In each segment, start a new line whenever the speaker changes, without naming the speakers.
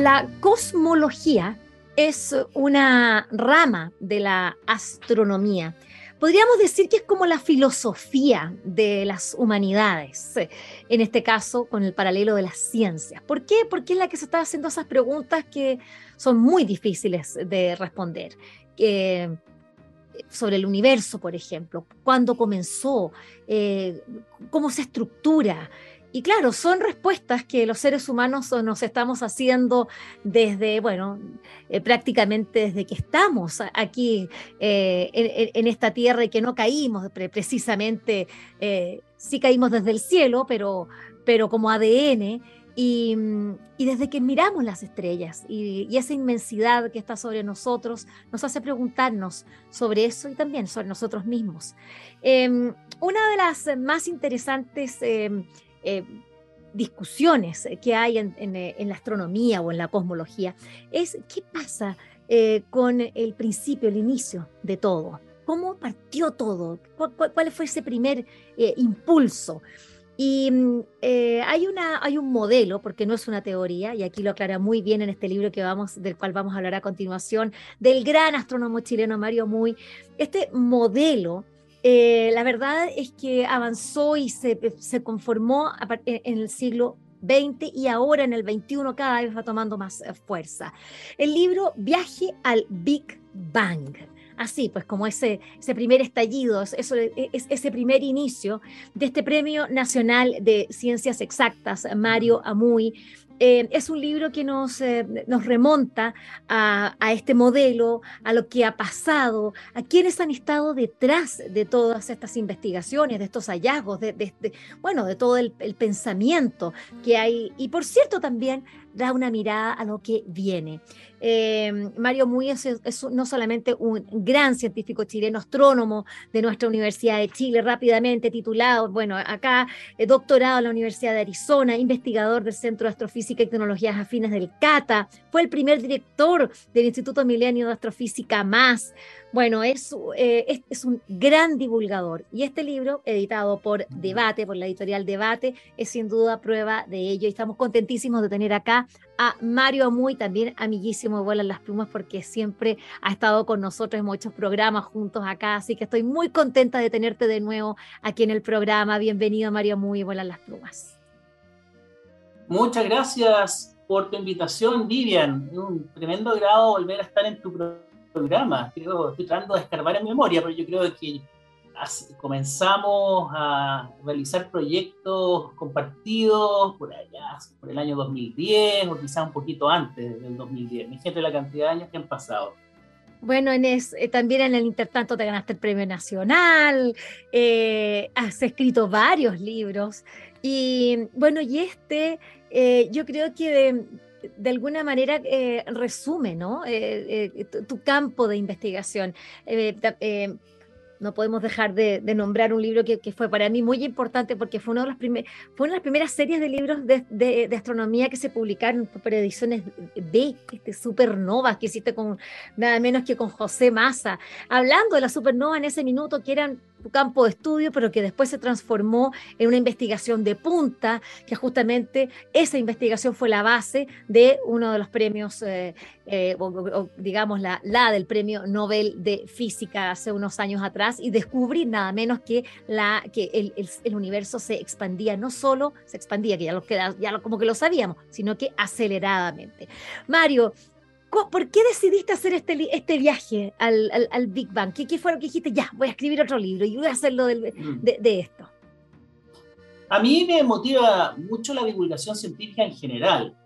La cosmología es una rama de la astronomía. Podríamos decir que es como la filosofía de las humanidades, en este caso con el paralelo de las ciencias. ¿Por qué? Porque es la que se está haciendo esas preguntas que son muy difíciles de responder. sobre el universo, por ejemplo, cuándo comenzó, eh, cómo se estructura, y claro, son respuestas que los seres humanos nos estamos haciendo desde, bueno, eh, prácticamente desde que estamos aquí eh, en, esta tierra y que no caímos precisamente, eh, sí caímos desde el cielo, pero, pero como ADN. Y, desde que miramos las estrellas y, y, esa inmensidad que está sobre nosotros nos hace preguntarnos sobre eso y también sobre nosotros mismos. Em, una de las más interesantes em, eh, discusiones que hay eh, en, la astronomía o en la cosmología es qué pasa eh, con el principio, el inicio de todo. ¿Cómo partió todo? ¿Cuál, fue ese primer impulso? Y mm, hay, una, hay un modelo, porque no es una teoría, y aquí lo aclara muy bien en este libro que vamos, del cual vamos a hablar a continuación, del gran astrónomo chileno Mario Muy. Este modelo eh, la verdad es que avanzó y se, conformó en el siglo XX y ahora en el XXI cada vez va tomando más eh, fuerza. El libro Viaje al Big Bang. Así, pues como ese, ese primer estallido, eso, es, ese primer inicio de este Premio Nacional de Ciencias Exactas, Mario Amuy, eh, es un libro que nos, eh, remonta a, este modelo, a lo que ha pasado, a quienes han estado detrás de todas estas investigaciones, de estos hallazgos, de, bueno, de todo el, pensamiento que hay. Y por cierto, también da una mirada a lo que viene. Eh, Mario Muy es, no solamente un gran científico chileno, astrónomo de nuestra Universidad de Chile, rápidamente titulado, bueno, acá doctorado en la Universidad de Arizona, investigador del Centro de Astrofísica y Tecnologías Afines del CATA, fue el primer director del Instituto Milenio de Astrofísica Más. Bueno, es, eh, es, un gran divulgador y este libro, editado por Debate, por la editorial Debate, es sin duda prueba de ello y estamos contentísimos de tener acá a Mario Amuy, también amiguísimo de Vuelan las Plumas, porque siempre ha estado con nosotros en muchos programas juntos acá, así que estoy muy contenta de tenerte de nuevo aquí en el programa. Bienvenido Mario Amuy, Vuelan las Plumas.
Muchas gracias por tu invitación, Vivian. Un tremendo grado volver a estar en tu programa. Estoy tratando de escarbar en memoria, pero yo creo que comenzamos a realizar proyectos compartidos por allá, por el año 2010 o quizás un poquito antes del 2010. Mi gente, la cantidad de años que han pasado.
Bueno, en eh, también en el intertanto te ganaste el Premio Nacional, eh, has escrito varios libros y bueno, y este eh, yo creo que de, alguna manera resume ¿no? Tu, campo de investigación no podemos dejar de, nombrar un libro que, fue para mí muy importante porque fue, uno de los fue una de las primeras series de libros de, astronomía que se publicaron por ediciones B, este, supernovas que hiciste con nada menos que con José Massa, hablando de la supernova en ese minuto que eran tu campo de estudio, pero que después se transformó en una investigación de punta, que justamente esa investigación fue la base de uno de los premios, eh, eh, digamos, la, del premio Nobel de Física hace unos años atrás, y descubrir nada menos que, la, que el, el, universo se expandía, no solo se expandía, que ya, lo, ya lo, como que lo sabíamos, sino que aceleradamente. Mario, ¿Por qué decidiste hacer este, este viaje al, al, Big Bang? ¿Qué, ¿Qué, fue lo que dijiste? Ya, voy a escribir otro libro y voy a hacerlo mm. de, de, esto.
A mí me motiva mucho la divulgación científica en general.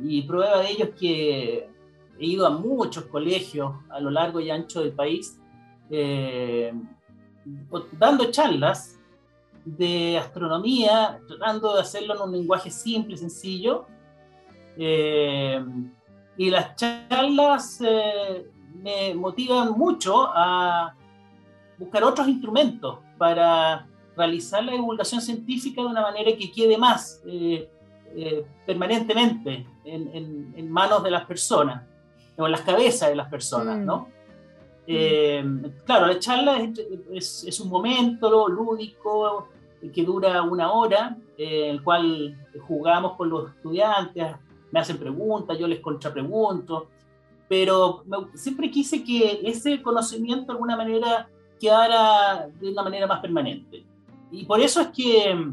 Y prueba de ello es que he ido a muchos colegios a lo largo y ancho del país eh, dando charlas de astronomía, tratando de hacerlo en un lenguaje simple, sencillo. Eh, y las charlas eh, me motivan mucho a buscar otros instrumentos para realizar la divulgación científica de una manera que quede más eh, permanentemente en, manos de las personas, o en las cabezas de las personas, ¿no? Mm. claro, la charla es, es, un momento lúdico que dura una hora, en el cual jugamos con los estudiantes, me hacen preguntas, yo les contrapregunto, pero siempre quise que ese conocimiento de alguna manera quedara de una manera más permanente. Y por eso es que,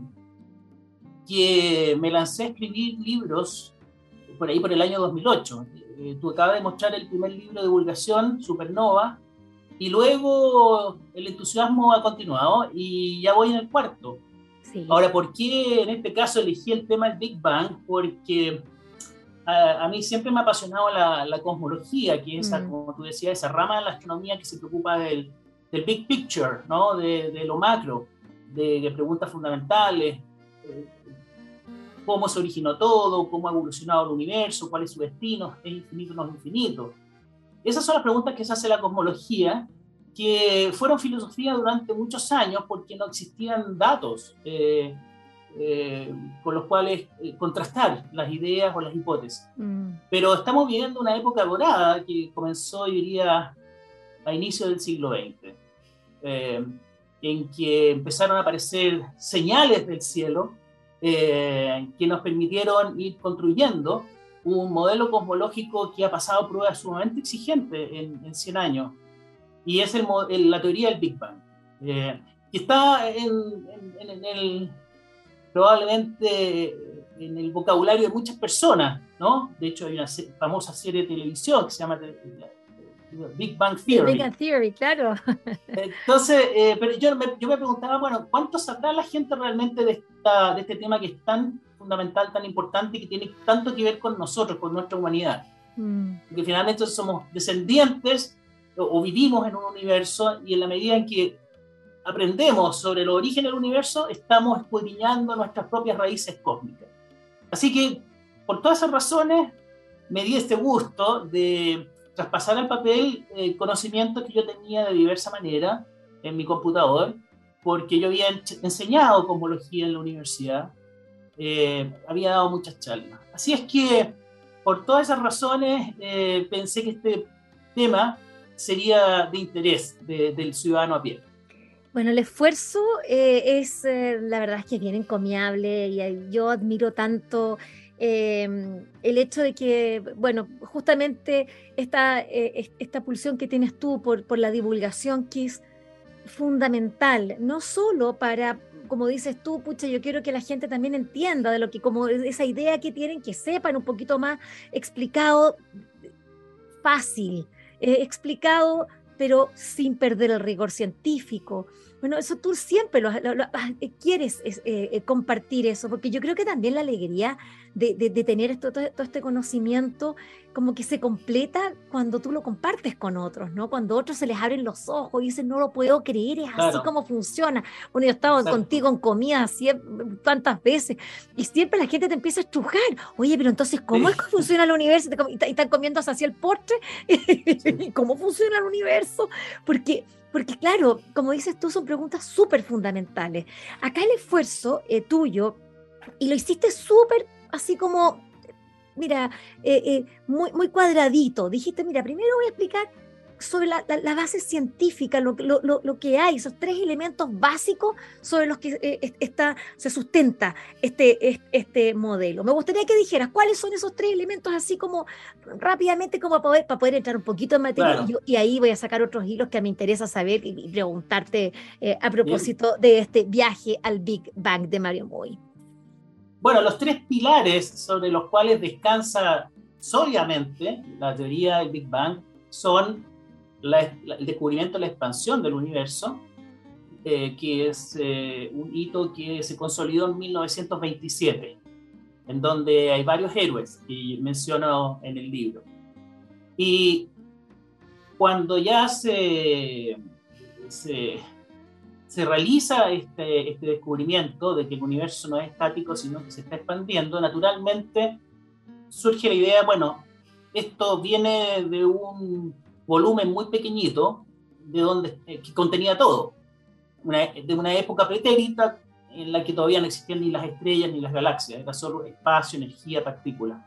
que me lancé a escribir libros por ahí por el año 2008. Eh, tú acabas de mostrar el primer libro de divulgación, Supernova, y luego el entusiasmo ha continuado y ya voy en el cuarto. Ahora, ¿por qué en este caso elegí el tema del Big Bang? Porque a, mí siempre me ha apasionado la, cosmología, que es, mm. como tú decías, esa rama de la astronomía que se preocupa del, del big picture, ¿no? de, de lo macro, de, preguntas fundamentales, eh, cómo se originó todo, cómo ha evolucionado el universo, cuál es su destino, es infinito o no es infinito. Esas son las preguntas que se hace la cosmología, que fueron filosofía durante muchos años porque no existían datos. Eh, eh, con los cuales eh, contrastar las ideas o las hipótesis. Mm. Pero estamos viviendo una época dorada que comenzó, diría, a inicio del siglo XX, eh, en que empezaron a aparecer señales del cielo que nos permitieron ir construyendo un modelo cosmológico que ha pasado pruebas sumamente exigentes en, en 100 años, y es el, la teoría del Big Bang, que está en, en el probablemente en el vocabulario de muchas personas, ¿no? De hecho, hay una famosa serie de televisión que se llama Big Bang Theory.
Big Bang Theory, claro.
Entonces, eh, pero yo me, yo me, preguntaba, bueno, ¿cuánto sabrá la gente realmente de, esta, de este tema que es tan fundamental, tan importante y que tiene tanto que ver con nosotros, con nuestra humanidad? Mm. Porque finalmente somos descendientes o, o vivimos en un universo y en la medida en que aprendemos sobre el origen del universo, estamos escudriñando nuestras propias raíces cósmicas. Así que, por todas esas razones, me di este gusto de traspasar al papel eh, conocimientos que yo tenía de diversa manera en mi computador, porque yo había enseñado cosmología en la universidad, eh, había dado muchas charlas. Así es que, por todas esas razones, eh, pensé que este tema sería de interés del ciudadano a pie.
Bueno, el esfuerzo eh, es, eh, la verdad es que bien encomiable y yo admiro tanto em, el hecho de que, bueno, justamente esta, eh, esta pulsión que tienes tú por, por la divulgación que es fundamental, no solo para, como dices tú, pucha, yo quiero que la gente también entienda de lo que, como esa idea que tienen, que sepan un poquito más explicado, fácil, explicado pero sin perder el rigor científico. Bueno, eso tú siempre lo, ah, eh, quieres eh, eh, compartir eso, porque yo creo que también la alegría de, tener todo, este conocimiento como que se completa cuando tú lo compartes con otros, ¿no? Cuando otros se les abren los ojos y dicen, no lo puedo creer, es así como funciona. Bueno, yo he estado contigo en comida así tantas veces y siempre la gente te empieza a estrujar. Oye, pero entonces, ¿cómo es que funciona el universo? Y están comiendo así el postre. ¿Cómo funciona el universo? Porque porque claro, como dices tú, son preguntas súper fundamentales. Acá el esfuerzo eh, tuyo, y lo hiciste súper así como, mira, eh, eh, muy, muy cuadradito. Dijiste, mira, primero voy a explicar sobre la, base científica, lo, que hay, esos tres elementos básicos sobre los que eh, está, se sustenta este, este modelo. Me gustaría que dijeras cuáles son esos tres elementos, así como rápidamente, como para poder, para poder entrar un poquito en materia. Y, ahí voy a sacar otros hilos que me interesa saber y, preguntarte eh, a propósito de este viaje al Big Bang de Mario Moy.
Bueno, los tres pilares sobre los cuales descansa sólidamente la teoría del Big Bang son el descubrimiento de la expansión del universo, eh, que es eh, un hito que se consolidó en 1927, en donde hay varios héroes que menciono en el libro. Y cuando ya se, se, se realiza este, este descubrimiento de que el universo no es estático, sino que se está expandiendo, naturalmente surge la idea, bueno, esto viene de un volumen muy pequeñito, de donde, eh, que contenía todo, de una época pretérita en la que todavía no existían ni las estrellas ni las galaxias, era solo espacio, energía, partículas.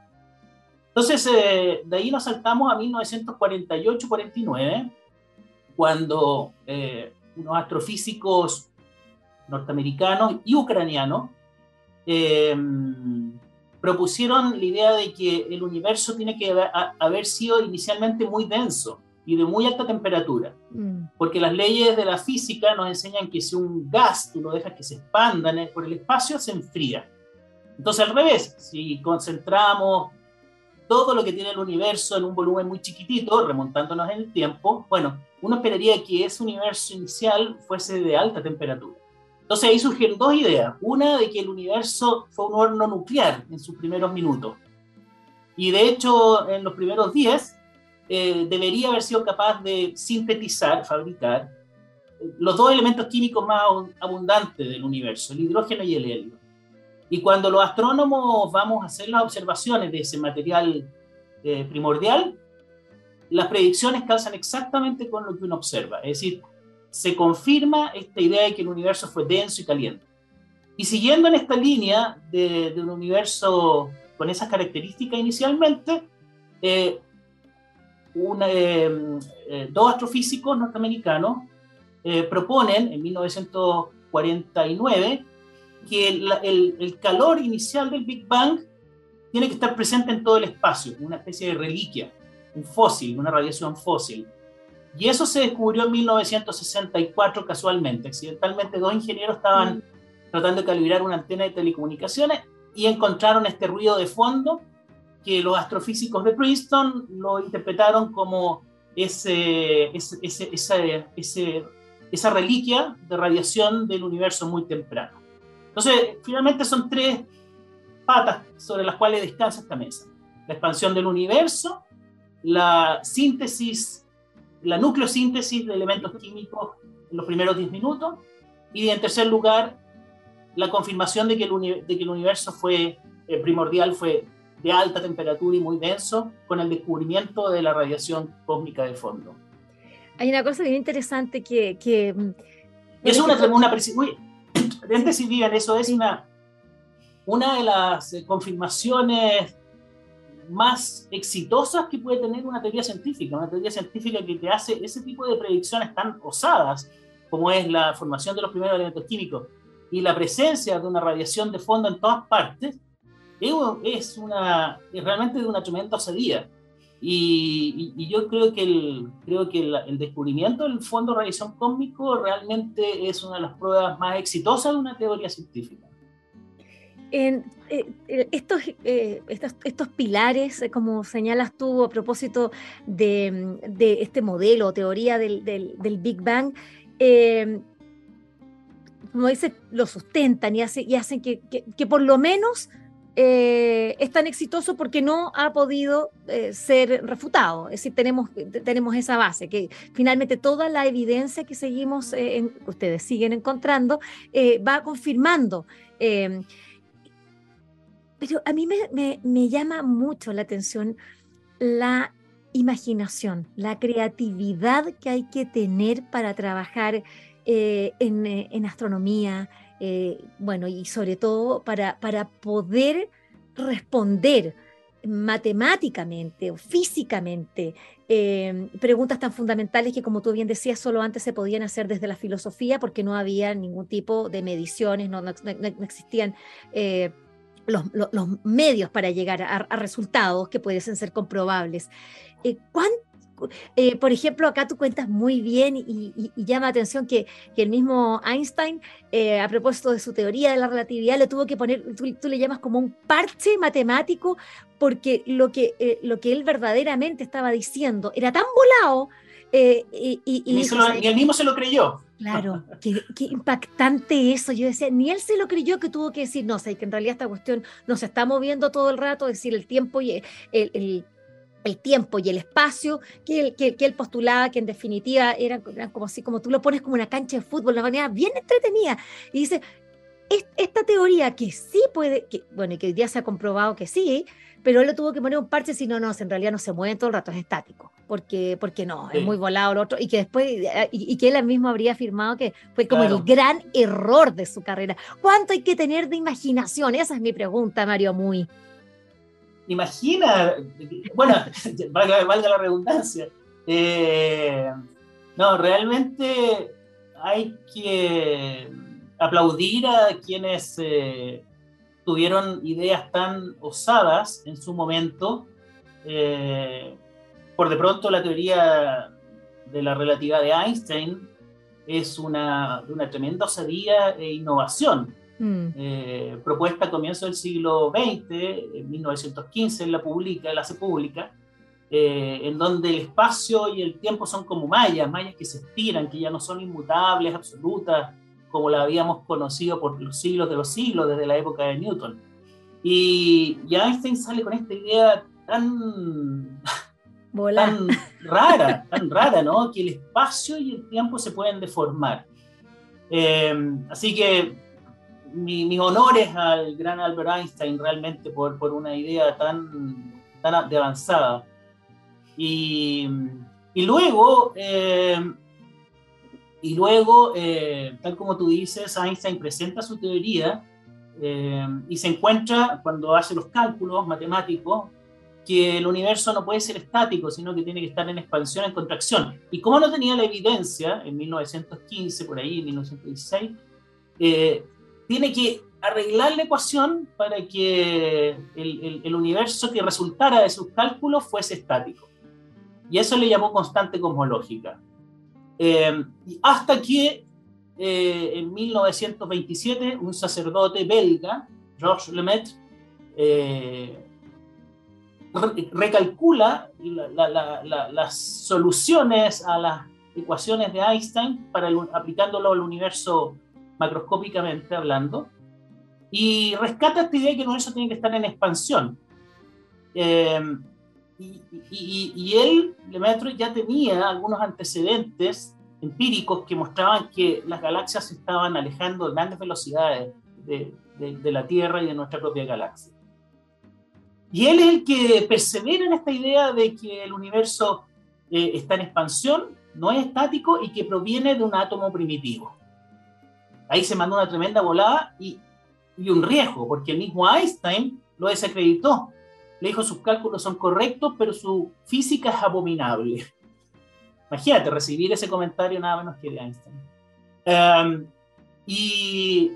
Entonces, eh, de ahí nos saltamos a 1948-49, cuando eh, unos astrofísicos norteamericanos y ucranianos propusieron la idea de que el universo tiene que haber sido inicialmente muy denso y de muy alta temperatura, mm. porque las leyes de la física nos enseñan que si un gas tú lo dejas que se expanda por el espacio, se enfría. Entonces al revés, si concentramos todo lo que tiene el universo en un volumen muy chiquitito, remontándonos en el tiempo, bueno, uno esperaría que ese universo inicial fuese de alta temperatura. Entonces ahí surgieron dos ideas. Una de que el universo fue un horno nuclear en sus primeros minutos. Y de hecho, en los primeros días, eh, debería haber sido capaz de sintetizar, fabricar, los dos elementos químicos más abundantes del universo, el hidrógeno y el helio. Y cuando los astrónomos vamos a hacer las observaciones de ese material eh, primordial, las predicciones calzan exactamente con lo que uno observa. Es decir, se confirma esta idea de que el universo fue denso y caliente. Y siguiendo en esta línea de, un universo con esas características inicialmente, eh, eh, eh, dos astrofísicos norteamericanos proponen en 1949 que el, calor inicial del Big Bang tiene que estar presente en todo el espacio, una especie de reliquia, un fósil, una radiación fósil. Y eso se descubrió en 1964 casualmente. Accidentalmente dos ingenieros estaban mm. tratando de calibrar una antena de telecomunicaciones y encontraron este ruido de fondo que los astrofísicos de Princeton lo interpretaron como ese, ese, ese, esa reliquia de radiación del universo muy temprano. Entonces, finalmente son tres patas sobre las cuales descansa esta mesa. La expansión del universo, la síntesis la nucleosíntesis de elementos químicos en los primeros 10 minutos y en tercer lugar la confirmación de que el, de que el universo fue eh, primordial, fue de alta temperatura y muy denso con el descubrimiento de la radiación cósmica de fondo.
Hay una cosa bien interesante que... que
mm, es una, una uy, viven, eso es una, una de las eh, confirmaciones más exitosas que puede tener una teoría científica, una teoría científica que te hace ese tipo de predicciones tan osadas como es la formación de los primeros elementos químicos y la presencia de una radiación de fondo en todas partes, es, una, realmente de una tremenda osadía. Y, yo creo que, el, descubrimiento del fondo de radiación cósmico realmente es una de las pruebas más exitosas de una teoría científica.
En, eh, eh, estos, eh, estos, pilares, como señalas tú a propósito de, este modelo o teoría del, Big Bang, como dice, lo sustentan y, hace, y hacen que, por lo menos es tan exitoso porque no ha podido ser refutado. Es decir, tenemos, tenemos esa base, que finalmente toda la evidencia que seguimos, ustedes siguen encontrando, va confirmando pero a mí me, llama mucho la atención la imaginación, la creatividad que hay que tener para trabajar eh, eh, en, astronomía, eh, bueno, y sobre todo para, para poder responder matemáticamente o físicamente preguntas tan fundamentales que, como tú bien decías, solo antes se podían hacer desde la filosofía porque no había ningún tipo de mediciones, no, existían los, medios para llegar a, resultados que pueden ser comprobables. Eh, eh, por ejemplo, acá tú cuentas muy bien y, llama la atención que, el mismo Einstein, eh, a propósito de su teoría de la relatividad, le tuvo que poner, tú, le llamas como un parche matemático, porque lo que, lo que él verdaderamente estaba diciendo era tan volado
eh, y, él mismo se lo creyó.
Claro, qué, impactante eso. Yo decía, ni él se lo creyó que tuvo que decir, no, sé, que en realidad esta cuestión nos está moviendo todo el rato, es decir, el tiempo y el, el tiempo y el espacio que él, que, él postulaba, que en definitiva eran, como así, como tú lo pones como una cancha de fútbol, una manera bien entretenida. Y dice, esta teoría que sí puede, que, bueno, y que hoy día se ha comprobado que sí, pero él le tuvo que poner un parche si no, no, en realidad no se mueve todo el rato, es estático, porque, porque no, es muy volado el otro, y que después, y, que él mismo habría afirmado que fue como el gran error de su carrera. ¿Cuánto hay que tener de imaginación? Esa es mi pregunta, Mario Muy.
Imagina, bueno, valga, la redundancia, eh, no, realmente hay que aplaudir a quienes eh, tuvieron ideas tan osadas en su momento. Eh, por de pronto la teoría de la relatividad de Einstein es una, una tremenda osadía e innovación. Mm. Eh, propuesta a comienzos del siglo XX, en 1915, la publica, la hace pública, eh, en donde el espacio y el tiempo son como mallas, mallas que se estiran, que ya no son inmutables, absolutas, como la habíamos conocido por los siglos de los siglos, desde la época de Newton. Y, Einstein sale con esta idea tan, tan rara, tan rara, ¿no? Que el espacio y el tiempo se pueden deformar. Eh, así que mis honores al gran Albert Einstein realmente por, por una idea tan, tan avanzada. Y, y luego... Eh, y luego, eh, tal como tú dices, Einstein presenta su teoría eh, y se encuentra, cuando hace los cálculos matemáticos, que el universo no puede ser estático, sino que tiene que estar en expansión, en contracción. Y como no tenía la evidencia, en 1915, por ahí, en 1916, eh, tiene que arreglar la ecuación para que el, el, universo que resultara de sus cálculos fuese estático. Y eso le llamó constante cosmológica. Eh, hasta que eh, en 1927 un sacerdote belga, Georges Lemaitre, eh, recalcula las soluciones a las ecuaciones de Einstein para aplicándolo al universo macroscópicamente hablando y rescata esta idea de que el universo tiene que estar en expansión. Y, él, Lemaitre, ya tenía algunos antecedentes empíricos que mostraban que las galaxias se estaban alejando a grandes velocidades de, la Tierra y de nuestra propia galaxia. Y él es el que persevera en esta idea de que el universo eh, está en expansión, no es estático y que proviene de un átomo primitivo. Ahí se mandó una tremenda volada y, y un riesgo, porque el mismo Einstein lo desacreditó le dijo sus cálculos son correctos, pero su física es abominable. Imagínate recibir ese comentario nada menos que de Einstein. Em, y,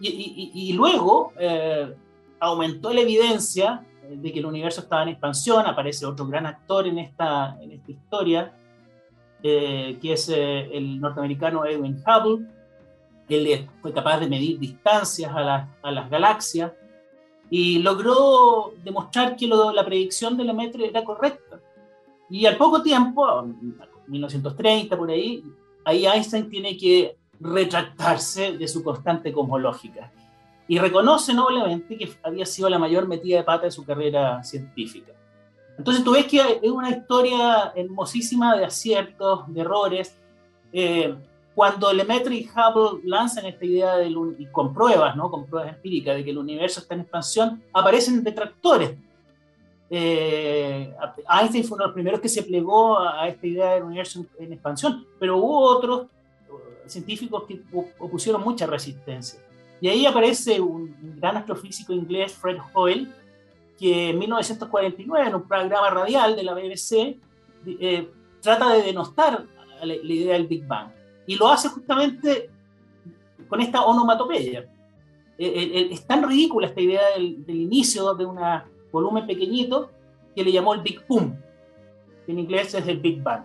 y, luego eh, aumentó la evidencia de que el universo estaba en expansión, aparece otro gran actor en esta, en esta historia, eh, que es eh, el norteamericano Edwin Hubble. Él fue capaz de medir distancias a, a las galaxias y logró demostrar que la predicción de Lemaitre era correcta. Y al poco tiempo, 1930 por ahí, ahí Einstein tiene que retractarse de su constante cosmológica y reconoce noblemente que había sido la mayor metida de pata de su carrera científica. Entonces tú ves que es una historia hermosísima de aciertos, de errores. Eh, cuando Lemaitre y Hubble lanzan esta idea de, y con pruebas, ¿no? con pruebas empíricas de que el universo está en expansión, aparecen detractores. Eh, Einstein fue uno de los primeros que se plegó a, esta idea del universo en, expansión, pero hubo otros uh, científicos que opusieron mucha resistencia. Y ahí aparece un, gran astrofísico inglés, Fred Hoyle, que en 1949, en un programa radial de la BBC, eh, trata de denostar la idea del Big Bang y lo hace justamente con esta onomatopeya. Eh, eh, eh, es tan ridícula esta idea del, inicio de un volumen pequeñito que le llamó el Big Boom, que en inglés es el Big Bang.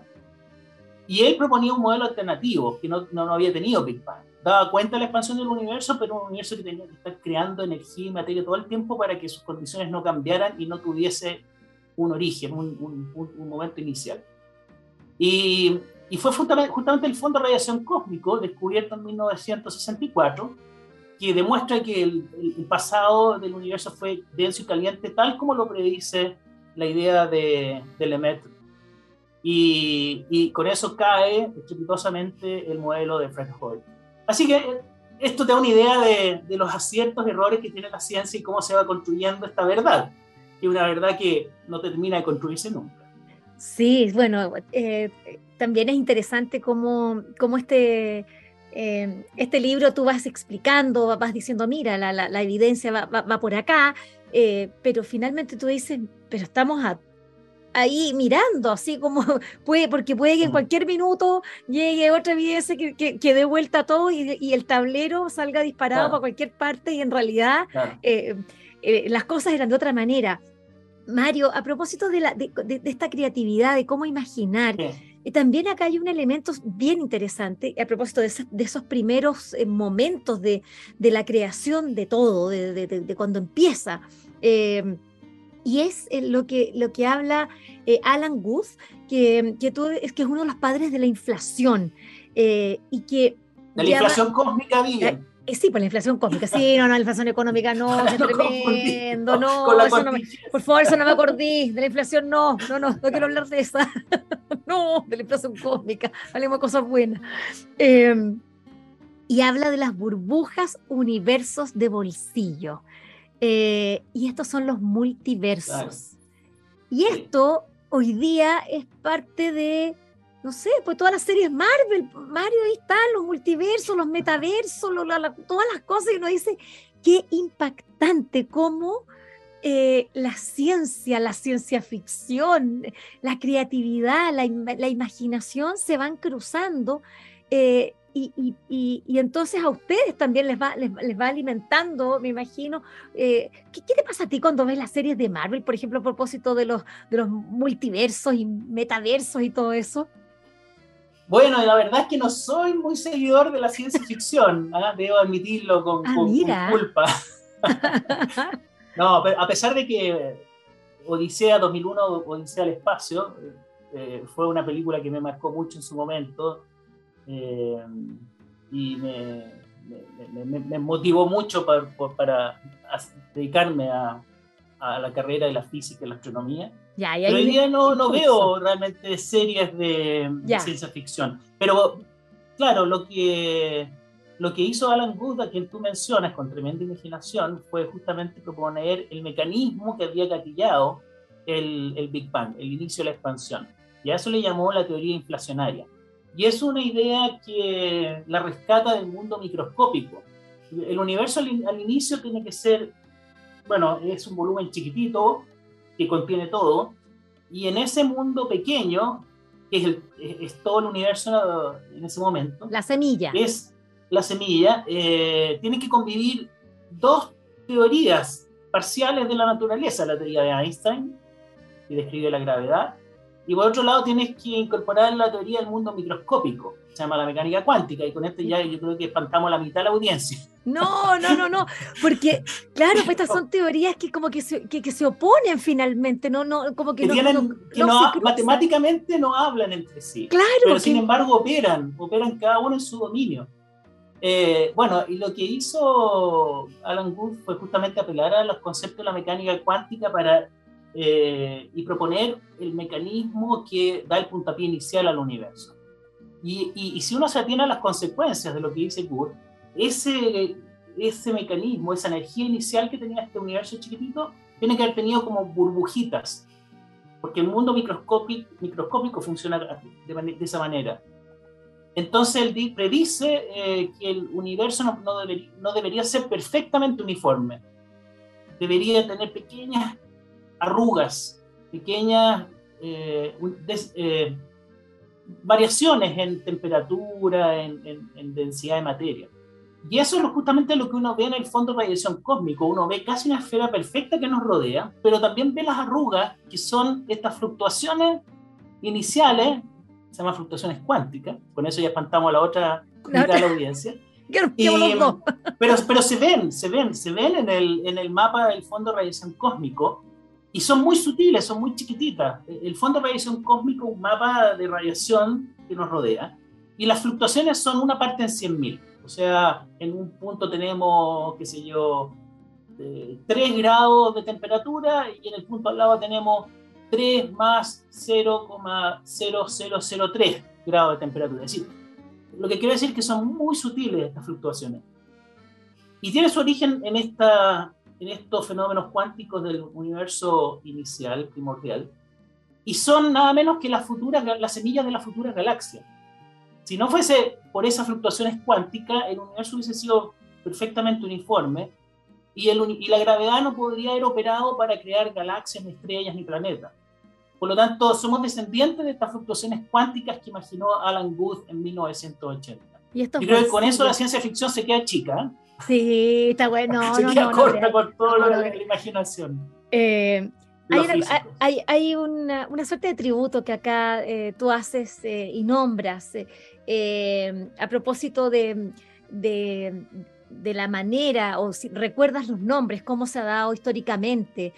Y él proponía un modelo alternativo que no, no, había tenido Big Bang. Daba cuenta de la expansión del universo, pero un universo que tenía que estar creando energía y materia todo el tiempo para que sus condiciones no cambiaran y no tuviese un origen, un, un, un momento inicial. Y y fue justamente el Fondo de Radiación Cósmico, descubierto en 1964, que demuestra que el, pasado del universo fue denso y caliente, tal como lo predice la idea de, de Lemaitre. Y, y, con eso cae estrepitosamente el modelo de Fred Hoyle. Así que esto te da una idea de, de, los aciertos, errores que tiene la ciencia y cómo se va construyendo esta verdad, que es una verdad que no termina de construirse nunca.
Sí, bueno, eh, también es interesante cómo, cómo este, eh, este libro tú vas explicando, vas diciendo, mira, la, la, la evidencia va, va, va, por acá, eh, pero finalmente tú dices, pero estamos a, ahí mirando, así como puede, porque puede que en cualquier minuto llegue otra evidencia que, que, que dé vuelta a todo y, y, el tablero salga disparado claro. para cualquier parte y en realidad claro. las cosas eran de otra manera. Mario, a propósito de, la, de, de, de, esta creatividad, de cómo imaginar, sí. También acá hay un elemento bien interesante, a propósito de, esos, esos primeros eh, momentos de, la creación de todo, de, cuando empieza. Eh, y es eh, lo que, lo que habla eh, Alan Guth, que, que, tú, es que es uno de los padres de la inflación. Eh, y que
de la inflación cósmica, vive.
Eh, sí, por la inflación cósmica. Sí, no, no, la inflación económica no, es tremendo, no, eso no me, por favor, eso no me acordé, de la inflación no, no, no, no quiero hablar de esa, no, de la inflación cósmica, hablemos de cosas buenas. Eh, y habla de las burbujas universos de bolsillo. Eh, y estos son los multiversos. Claro. Y esto hoy día es parte de no sé, pues todas las series Marvel, Mario, ahí están los multiversos, los metaversos, lo, la, todas las cosas, y uno dice, qué impactante cómo eh, la ciencia, la ciencia ficción, la creatividad, la, la imaginación se van cruzando. Eh, y, y, y, y, entonces a ustedes también les va, les, les va alimentando, me imagino. Eh, ¿qué, ¿qué, te pasa a ti cuando ves las series de Marvel, por ejemplo, a propósito de los, de los multiversos y metaversos y todo eso?
Bueno, la verdad es que no soy muy seguidor de la ciencia ficción, ¿eh? debo admitirlo con, ah, con, con culpa. no, a pesar de que Odisea 2001, Odisea al Espacio, eh, fue una película que me marcó mucho en su momento eh, y me, me, me, me, motivó mucho para, para dedicarme a, a la carrera de la física y la astronomía. Ya, Pero hoy día no, no veo realmente series de ya. ciencia ficción. Pero claro, lo que, lo que hizo Alan Wood, a quien tú mencionas con tremenda imaginación, fue justamente proponer el mecanismo que había gatillado el, el Big Bang, el inicio de la expansión. Y a eso le llamó la teoría inflacionaria. Y es una idea que la rescata del mundo microscópico. El universo al, al inicio tiene que ser, bueno, es un volumen chiquitito, que contiene todo, y en ese mundo pequeño, que es, el, es todo el universo en ese momento,
la semilla.
Es la semilla, eh, tiene que convivir dos teorías parciales de la naturaleza, la teoría de Einstein, que describe la gravedad, y por otro lado tienes que incorporar la teoría del mundo microscópico, se llama la mecánica cuántica, y con esto ya yo creo que espantamos la mitad de la audiencia.
No, no, no, no, porque claro, pues estas son teorías que como que se, que, que se oponen finalmente, no, no, como que,
que, no, tienen, no, que no, matemáticamente no hablan entre sí,
claro,
pero sin embargo operan, operan cada uno en su dominio. Eh, bueno, y lo que hizo Alan Guth fue justamente apelar a los conceptos de la mecánica cuántica para eh, y proponer el mecanismo que da el puntapié inicial al universo. Y, y, y, si uno se atiene a las consecuencias de lo que dice Guth, ese, ese mecanismo, esa energía inicial que tenía este universo chiquitito, tiene que haber tenido como burbujitas, porque el mundo microscópico, microscópico funciona de, de esa manera. Entonces él predice eh, que el universo no, no, debería, no, debería ser perfectamente uniforme. Debería tener pequeñas arrugas, pequeñas eh, des, eh, variaciones en temperatura, en, en, en densidad de materia. Y eso es justamente lo que uno ve en el fondo de radiación cósmico. Uno ve casi una esfera perfecta que nos rodea, pero también ve las arrugas, que son estas fluctuaciones iniciales, se llaman fluctuaciones cuánticas, con eso ya espantamos a la otra mitad de la audiencia. Y, pero, pero se ven, se ven, se ven en el, en el mapa del fondo de radiación cósmico y son muy sutiles, son muy chiquititas. El fondo de radiación cósmico es un mapa de radiación que nos rodea y las fluctuaciones son una parte en 100.000. O sea, en un punto tenemos, qué sé yo, eh, 3 grados de temperatura y en el punto al lado tenemos 3 más 0,0003 grados de temperatura. Es decir, lo que quiero decir es que son muy sutiles estas fluctuaciones. Y tiene su origen en, esta, en estos fenómenos cuánticos del universo inicial, primordial, y son nada menos que las, futuras, las semillas de la futura galaxia. Si no fuese por esas fluctuaciones cuánticas, el universo hubiese sido perfectamente uniforme y, el, y la gravedad no podría haber operado para crear galaxias, ni estrellas, ni planetas. Por lo tanto, somos descendientes de estas fluctuaciones cuánticas que imaginó Alan Guth en 1980. Y, esto creo que con eso la ciencia ficción se queda chica.
Sí, está bueno.
se queda corta con todo lo de la imaginación.
Eh, hay, una, suerte de tributo que acá eh, tú haces eh, y nombras a propósito de, la manera, o si recuerdas los nombres, cómo se ha dado históricamente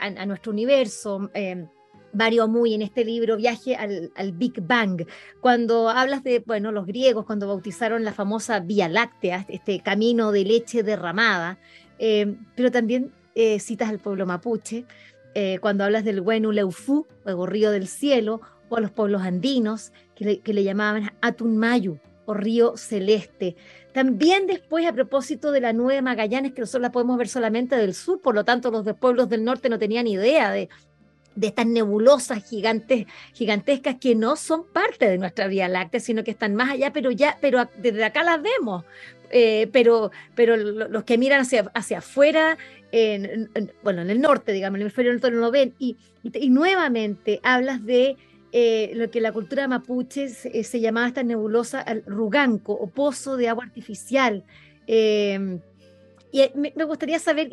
a, nuestro universo. Mario Muy en este libro Viaje al, Big Bang, cuando hablas de, bueno, los griegos cuando bautizaron la famosa Vía Láctea, este camino de leche derramada, pero también citas al pueblo mapuche, eh, cuando hablas del Wenu Leufu, o río del cielo, o a los pueblos andinos, que le, llamaban Atunmayu, o río celeste. También después, a propósito de la Nueva Magallanes, que nosotros la podemos ver solamente del sur, por lo tanto los pueblos del norte no tenían idea de, de estas nebulosas gigantes, gigantescas que no son parte de nuestra Vía Láctea, sino que están más allá, pero ya, pero desde acá las vemos. Eh, pero, pero los que miran hacia, hacia afuera, en, bueno, en el norte, digamos, en el hemisferio norte no lo ven, y, y, nuevamente hablas de eh, lo que la cultura mapuche se, eh, llamaba esta nebulosa el ruganco o pozo de agua artificial. y me, me gustaría saber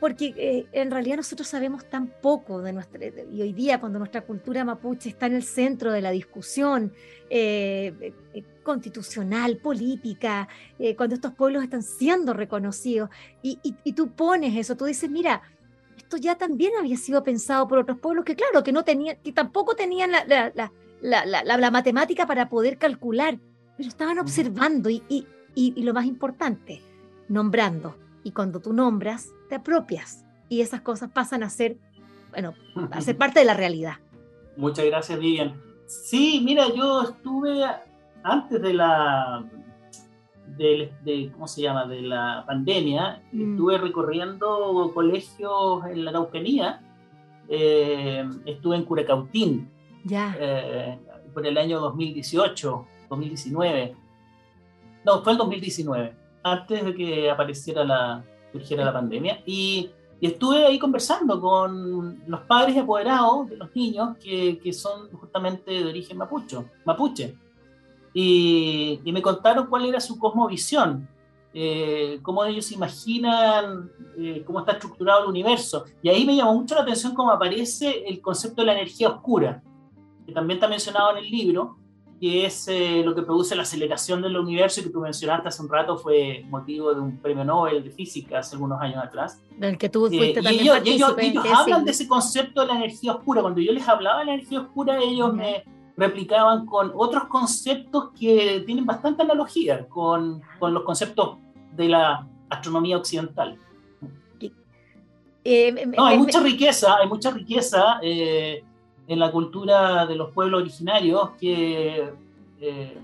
porque eh, en realidad nosotros sabemos tan poco de nuestra, y hoy día cuando nuestra cultura mapuche está en el centro de la discusión eh, eh, constitucional, política, cuando estos pueblos están siendo reconocidos, y, tú pones eso, tú dices, mira, esto ya también había sido pensado por otros pueblos que claro, que no tenían, que tampoco tenían la, la, matemática para poder calcular, pero estaban observando y, y lo más importante, nombrando. Y cuando tú nombras, te apropias y esas cosas pasan a ser, bueno, a ser parte de la realidad.
Muchas gracias, Vivian. Sí, mira, yo estuve antes de la, de, ¿cómo se llama?, de la pandemia, mm. estuve recorriendo colegios en la Araucanía, eh, estuve en Curacautín,
ya.
Eh, por el año 2018, 2019. No, fue el 2019, antes de que apareciera la, surgiera la pandemia. Y, estuve ahí conversando con los padres y apoderados de los niños que, que son justamente de origen mapucho, mapuche. Y, y, me contaron cuál era su cosmovisión, eh, cómo ellos imaginan eh, cómo está estructurado el universo. Y ahí me llamó mucho la atención cómo aparece el concepto de la energía oscura, que también está mencionado en el libro, que es eh, lo que produce la aceleración del universo y que tú mencionaste hace un rato fue motivo de un premio Nobel de física hace algunos años atrás.
Del que tú fuiste
eh, también y ellos, y ellos, hablan de ese concepto de la energía oscura. Cuando yo les hablaba de la energía oscura, ellos me replicaban con otros conceptos que tienen bastante analogía con, con los conceptos de la astronomía occidental. Eh, no, hay mucha riqueza, hay mucha riqueza en la cultura de los pueblos originarios que, eh,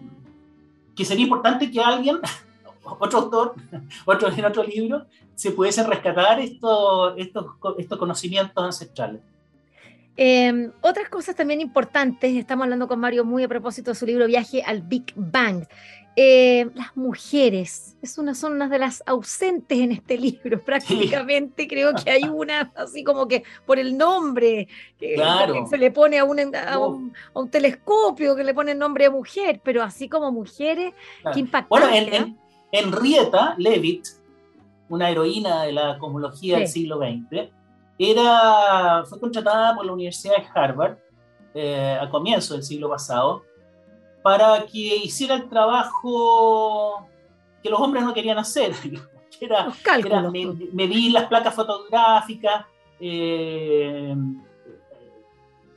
que sería importante que alguien, otro autor, otro, en otro libro, se pudiese rescatar estos, estos, estos conocimientos ancestrales.
Em, otras cosas también importantes, estamos hablando con Mario muy a propósito de su libro Viaje al Big Bang. Eh, las mujeres es una, son unas de las ausentes en este libro, prácticamente creo que hay una así como que por el nombre, que se le pone a un, a, un, telescopio, que le pone el nombre de mujer, pero así como mujeres, qué impactante.
Bueno, en, Henrietta Leavitt, una heroína de la cosmología del siglo XX, era, fue contratada por la Universidad de Harvard eh, a comienzo del siglo pasado para que hiciera el trabajo que los hombres no querían hacer, que era, medir las placas fotográficas, eh,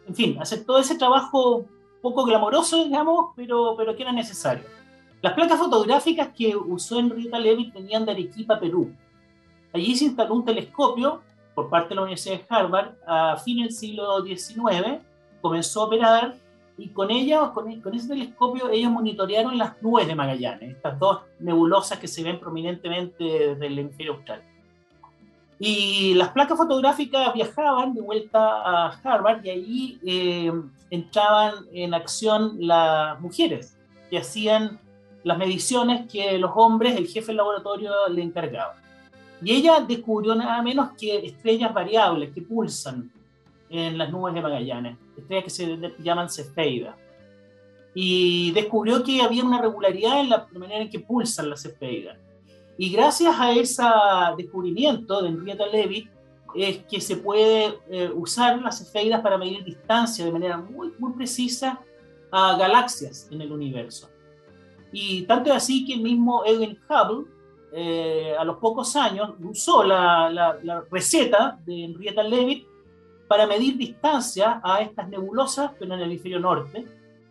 en fin, hacer todo ese trabajo poco glamoroso, digamos, pero, pero que era necesario. Las placas fotográficas que usó Enrique Levitt venían de Arequipa, Perú. Allí se instaló un telescopio por parte de la Universidad de Harvard, a fin del siglo XIX, comenzó a operar y con ella, con, con, ese telescopio, ellos monitorearon las nubes de Magallanes, estas dos nebulosas que se ven prominentemente desde el hemisferio austral. Y las placas fotográficas viajaban de vuelta a Harvard y ahí eh, entraban en acción las mujeres que hacían las mediciones que los hombres, el jefe del laboratorio, le encargaba. Y ella descubrió nada menos que estrellas variables que pulsan en las nubes de Magallanes, estrellas que se llaman cefeidas. Y descubrió que había una regularidad en la manera en que pulsan las cefeidas. Y gracias a ese descubrimiento de Henrietta Leavitt es que se puede eh, usar las cefeidas para medir distancia de manera muy, muy precisa a galaxias en el universo. Y tanto es así que el mismo Edwin Hubble, eh, a los pocos años, usó la, receta de Henrietta Leavitt para medir distancia a estas nebulosas, pero en el hemisferio norte,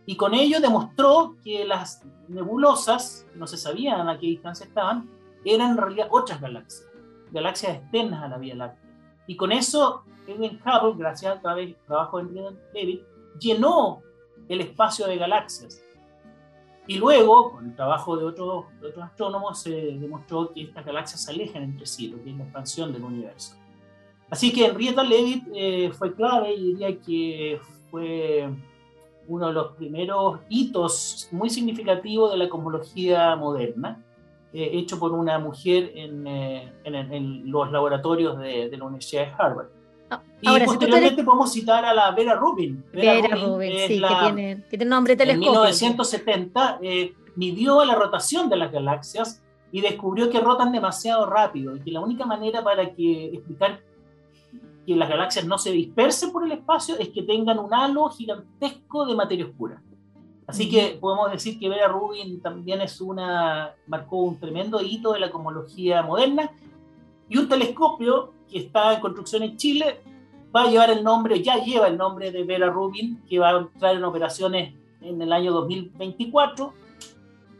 y con ello demostró que las nebulosas, no se sabían a qué distancia estaban, eran en realidad otras galaxias, galaxias externas a la Vía Láctea. Y con eso, Edwin Hubble, gracias al trabajo de Henry David, llenó el espacio de galaxias. Y luego, con el trabajo de otros, otros astrónomos, se demostró que estas galaxias se alejan entre sí, lo que es la expansión del universo. Así que Henrietta Leavitt eh, fue clave y diría que fue uno de los primeros hitos muy significativos de la cosmología moderna eh, hecho por una mujer en, eh, en, los laboratorios de, de, la Universidad de Harvard. Y ahora, posteriormente podemos citar a la Vera Rubin.
Vera, Rubin, sí, que, tiene, que tiene nombre telescopio.
En 1970 eh, midió la rotación de las galaxias y descubrió que rotan demasiado rápido y que la única manera para que explicar que las galaxias no se dispersen por el espacio es que tengan un halo gigantesco de materia oscura. Así que podemos decir que Vera Rubin también es una, marcó un tremendo hito de la cosmología moderna y un telescopio que está en construcción en Chile va a llevar el nombre, ya lleva el nombre de Vera Rubin, que va a entrar en operaciones en el año 2024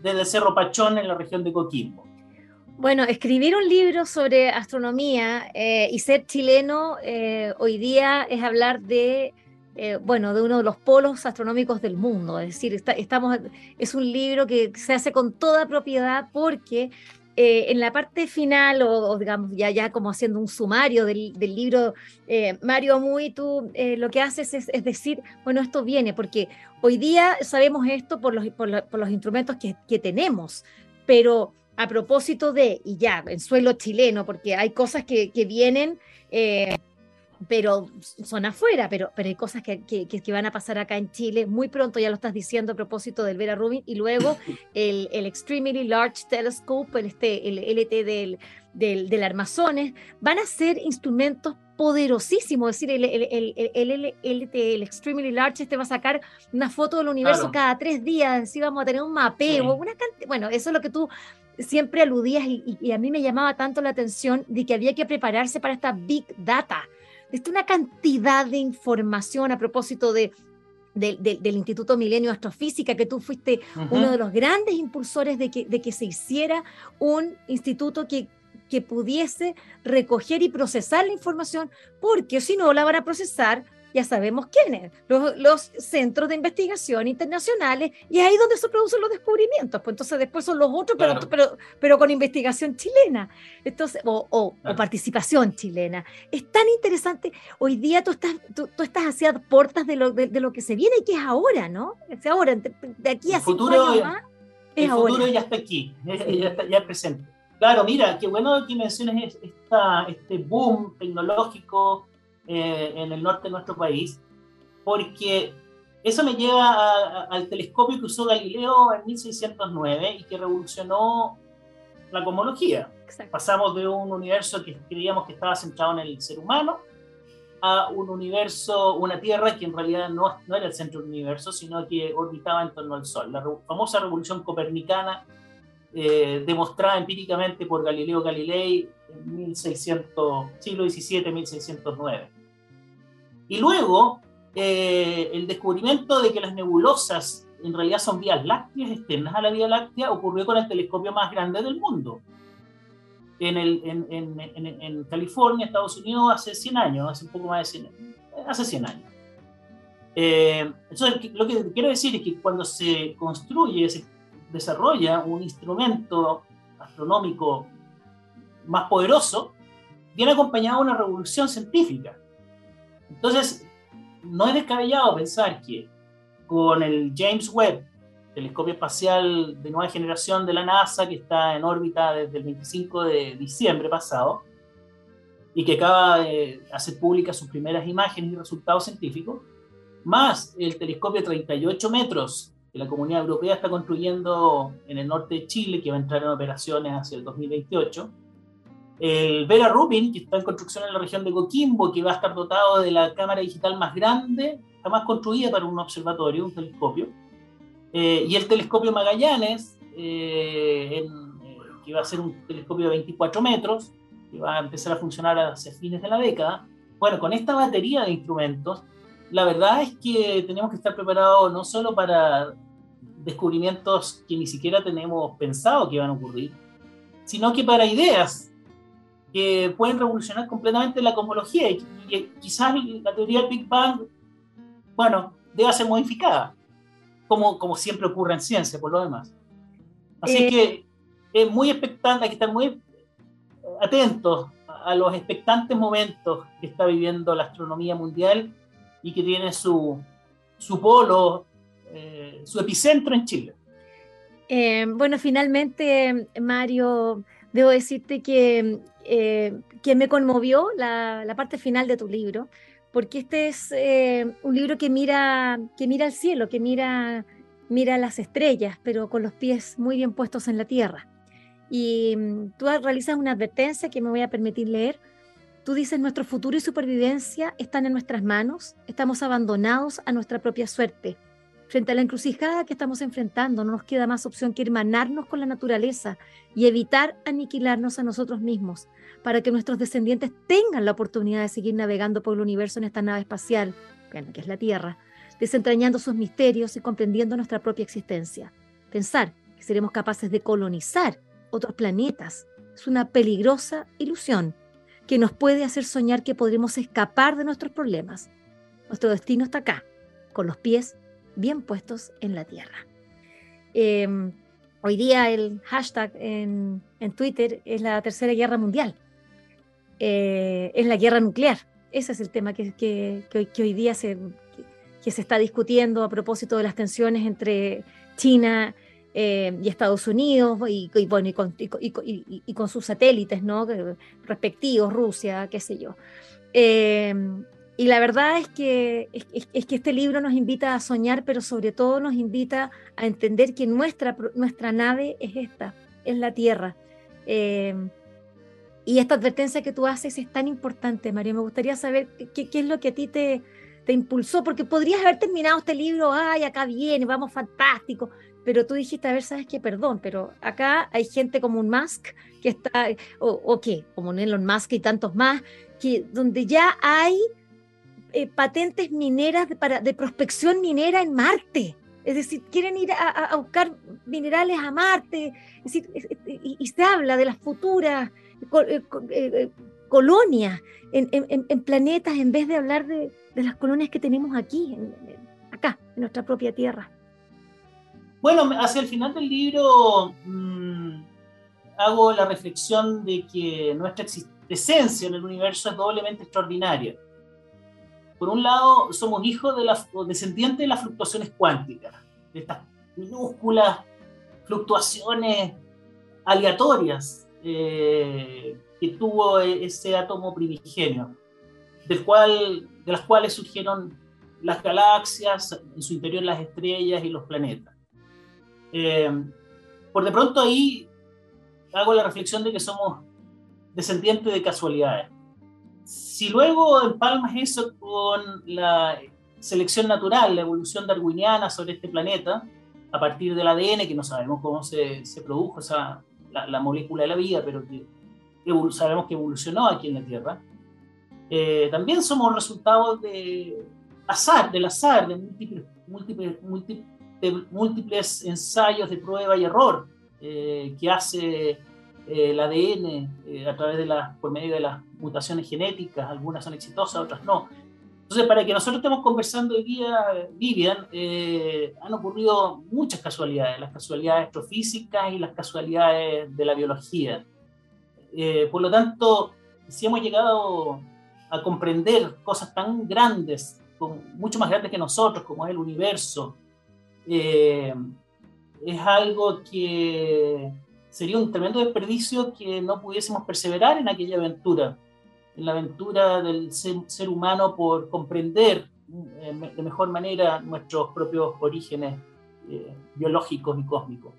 desde Cerro Pachón en la región de Coquimbo.
Bueno, escribir un libro sobre astronomía eh, y ser chileno eh, hoy día es hablar de eh, bueno, de uno de los polos astronómicos del mundo. Es decir, estamos, es un libro que se hace con toda propiedad porque eh, en la parte final, o, digamos ya, ya como haciendo un sumario del, libro, eh, Mario Muy, tú lo que haces es, decir, bueno, esto viene, porque hoy día sabemos esto por los, por, los instrumentos que, que tenemos, pero a propósito de, y ya, en suelo chileno, porque hay cosas que, que vienen pero son afuera, pero, pero hay cosas que, que, van a pasar acá en Chile. Muy pronto, ya lo estás diciendo a propósito del Vera Rubin, y luego el, el Extremely Large Telescope, el, este, el LT del, del, del Armazones, van a ser instrumentos poderosísimos, es decir, el, el, el, el Extremely Large, este va a sacar una foto del universo cada tres días, así vamos a tener un mapeo, una bueno, eso es lo que tú siempre aludías y, y, a mí me llamaba tanto la atención de que había que prepararse para esta big data, es una cantidad de información a propósito de, del Instituto Milenio Astrofísica, que tú fuiste uno de los grandes impulsores de que, de que se hiciera un instituto que, que pudiese recoger y procesar la información, porque si no la van a procesar ya sabemos quiénes, los, los centros de investigación internacionales, y es ahí donde se producen los descubrimientos. Pues entonces después son los otros, pero, pero, pero con investigación chilena entonces, o, o, participación chilena. Es tan interesante. Hoy día tú estás, tú, estás hacia puertas de lo, de, lo que se viene y que es ahora, ¿no? Es ahora, de aquí a cinco años más.
Es el futuro ya está aquí, ya está ya presente. Claro, mira, qué bueno que menciones esta, este boom tecnológico eh, en el norte de nuestro país, porque eso me lleva al telescopio que usó Galileo en 1609 y que revolucionó la cosmología. Pasamos de un universo que creíamos que estaba centrado en el ser humano a un universo, una Tierra que en realidad no, no era el centro del universo, sino que orbitaba en torno al Sol. La famosa revolución copernicana eh, demostrada empíricamente por Galileo Galilei en 1600, siglo XVII, 1609. Y luego, eh, el descubrimiento de que las nebulosas en realidad son vías lácteas externas a la Vía Láctea ocurrió con el telescopio más grande del mundo. en, el, en, en, en, California, Estados Unidos, hace 100 años, hace un poco más de 100 años, hace 100 años. Eh, entonces, lo que quiero decir es que cuando se construye, se desarrolla un instrumento astronómico más poderoso, viene acompañado de una revolución científica. Entonces, no es descabellado pensar que con el James Webb, telescopio espacial de nueva generación de la NASA, que está en órbita desde el 25 de diciembre pasado, y que acaba de hacer públicas sus primeras imágenes y resultados científicos, más el telescopio 38 metros que la Comunidad Europea está construyendo en el norte de Chile, que va a entrar en operaciones hacia el 2028, el Vera Rubin, que está en construcción en la región de Coquimbo, que va a estar dotado de la cámara digital más grande jamás construida para un observatorio, un telescopio, eh, y el telescopio Magallanes, eh, eh, que va a ser un telescopio de 24 metros, que va a empezar a funcionar hacia fines de la década. Bueno, con esta batería de instrumentos, la verdad es que tenemos que estar preparados no solo para descubrimientos que ni siquiera tenemos pensado que van a ocurrir, sino que para ideas que pueden revolucionar completamente la cosmología y, quizás la teoría del Big Bang, bueno, deba ser modificada, como, como siempre ocurre en ciencia, por lo demás. Así eh, que es muy expectante, hay que estar muy atentos a los expectantes momentos que está viviendo la astronomía mundial y que tiene su, su polo, eh, su epicentro en Chile.
Eh, bueno, finalmente, Mario, debo decirte que eh, que me conmovió la, parte final de tu libro, porque este es eh, un libro que mira, que mira al cielo, que mira, mira las estrellas, pero con los pies muy bien puestos en la tierra. Y mm, tú realizas una advertencia que me voy a permitir leer. Tú dices, nuestro futuro y supervivencia están en nuestras manos, estamos abandonados a nuestra propia suerte. Frente a la encrucijada que estamos enfrentando, no nos queda más opción que hermanarnos con la naturaleza y evitar aniquilarnos a nosotros mismos para que nuestros descendientes tengan la oportunidad de seguir navegando por el universo en esta nave espacial, que es la Tierra, desentrañando sus misterios y comprendiendo nuestra propia existencia. Pensar que seremos capaces de colonizar otros planetas es una peligrosa ilusión que nos puede hacer soñar que podremos escapar de nuestros problemas. Nuestro destino está acá, con los pies bien puestos en la Tierra. Em, hoy día el hashtag en, en Twitter es la Tercera Guerra Mundial eh, es la guerra nuclear. Ese es el tema que, que, hoy, día se, que, se está discutiendo a propósito de las tensiones entre China eh, y Estados Unidos y, bueno, y, con, sus satélites ¿no? respectivos, Rusia, qué sé yo. Eh, y la verdad es que, es, que este libro nos invita a soñar, pero sobre todo nos invita a entender que nuestra, nuestra nave es esta, es la Tierra. Y esta advertencia que tú haces es tan importante, María. Me gustaría saber qué, es lo que a ti te, te, impulsó, porque podrías haber terminado este libro, ay, acá viene, vamos fantástico, pero tú dijiste, a ver, sabes qué, perdón, pero acá hay gente como un Musk que está, o, qué, como un Elon Musk y tantos más, que donde ya hay eh, patentes mineras de, para, de prospección minera en Marte. Es decir, quieren ir a, buscar minerales a Marte. Y, se habla de las futuras eh, eh, colonias, en, planetas, en vez de hablar de, las colonias que tenemos aquí, acá, en nuestra propia Tierra.
Bueno, hacia el final del libro mm, hago la reflexión de que nuestra presencia en el universo es doblemente extraordinaria. Por un lado, somos hijos de las, descendientes de las fluctuaciones cuánticas, de estas minúsculas fluctuaciones aleatorias eh, que tuvo ese átomo primigenio, del cual, de las cuales surgieron las galaxias, en su interior las estrellas y los planetas. Eh, por de pronto ahí hago la reflexión de que somos descendientes de casualidades. Si luego empalmas eso con la selección natural, la evolución darwiniana sobre este planeta, a partir del ADN, que no sabemos cómo se, se produjo esa, la, molécula de la vida, pero que, sabemos que evolucionó aquí en la Tierra, eh, también somos resultados de azar, del azar, de múltiples, múltiples, múltiples, múltiples ensayos de prueba y error eh, que hace el ADN a través de las, por medio de las mutaciones genéticas, algunas son exitosas, otras no. Entonces, para que nosotros estemos conversando hoy día, Vivian, han ocurrido muchas casualidades, las casualidades astrofísicas y las casualidades de la biología. por lo tanto, si hemos llegado a comprender cosas tan grandes, mucho más grandes que nosotros, como es el universo, eh, es algo que sería un tremendo desperdicio que no pudiésemos perseverar en aquella aventura, en la aventura del ser, humano por comprender eh, de mejor manera nuestros propios orígenes eh, biológicos y cósmicos.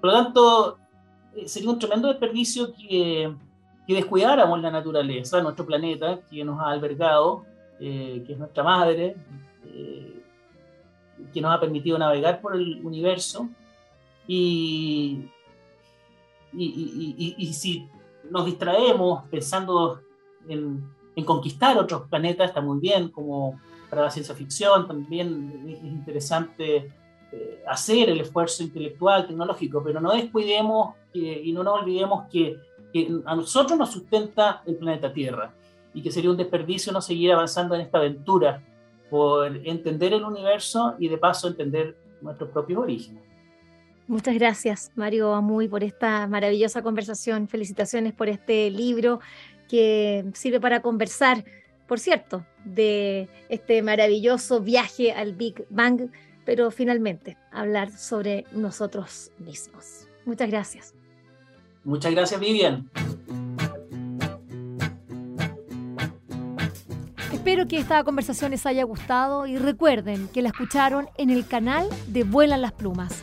Por lo tanto, sería un tremendo desperdicio que que descuidáramos la naturaleza, nuestro planeta, que nos ha albergado, eh, que es nuestra madre, eh, que nos ha permitido navegar por el universo. Y, y, si nos distraemos pensando en, en, conquistar otros planetas, está muy bien, como para la ciencia ficción, también es interesante eh, hacer el esfuerzo intelectual, tecnológico, pero no descuidemos y no nos olvidemos que que a nosotros nos sustenta el planeta Tierra y que sería un desperdicio no seguir avanzando en esta aventura por entender el universo y de paso entender nuestros propios orígenes.
Muchas gracias, Mario Amuy, por esta maravillosa conversación. Felicitaciones por este libro que sirve para conversar, por cierto, de este maravilloso viaje al Big Bang, pero finalmente hablar sobre nosotros mismos. Muchas gracias.
Muchas gracias, Vivian.
Espero que esta conversación les haya gustado y recuerden que la escucharon en el canal de Vuelan las Plumas.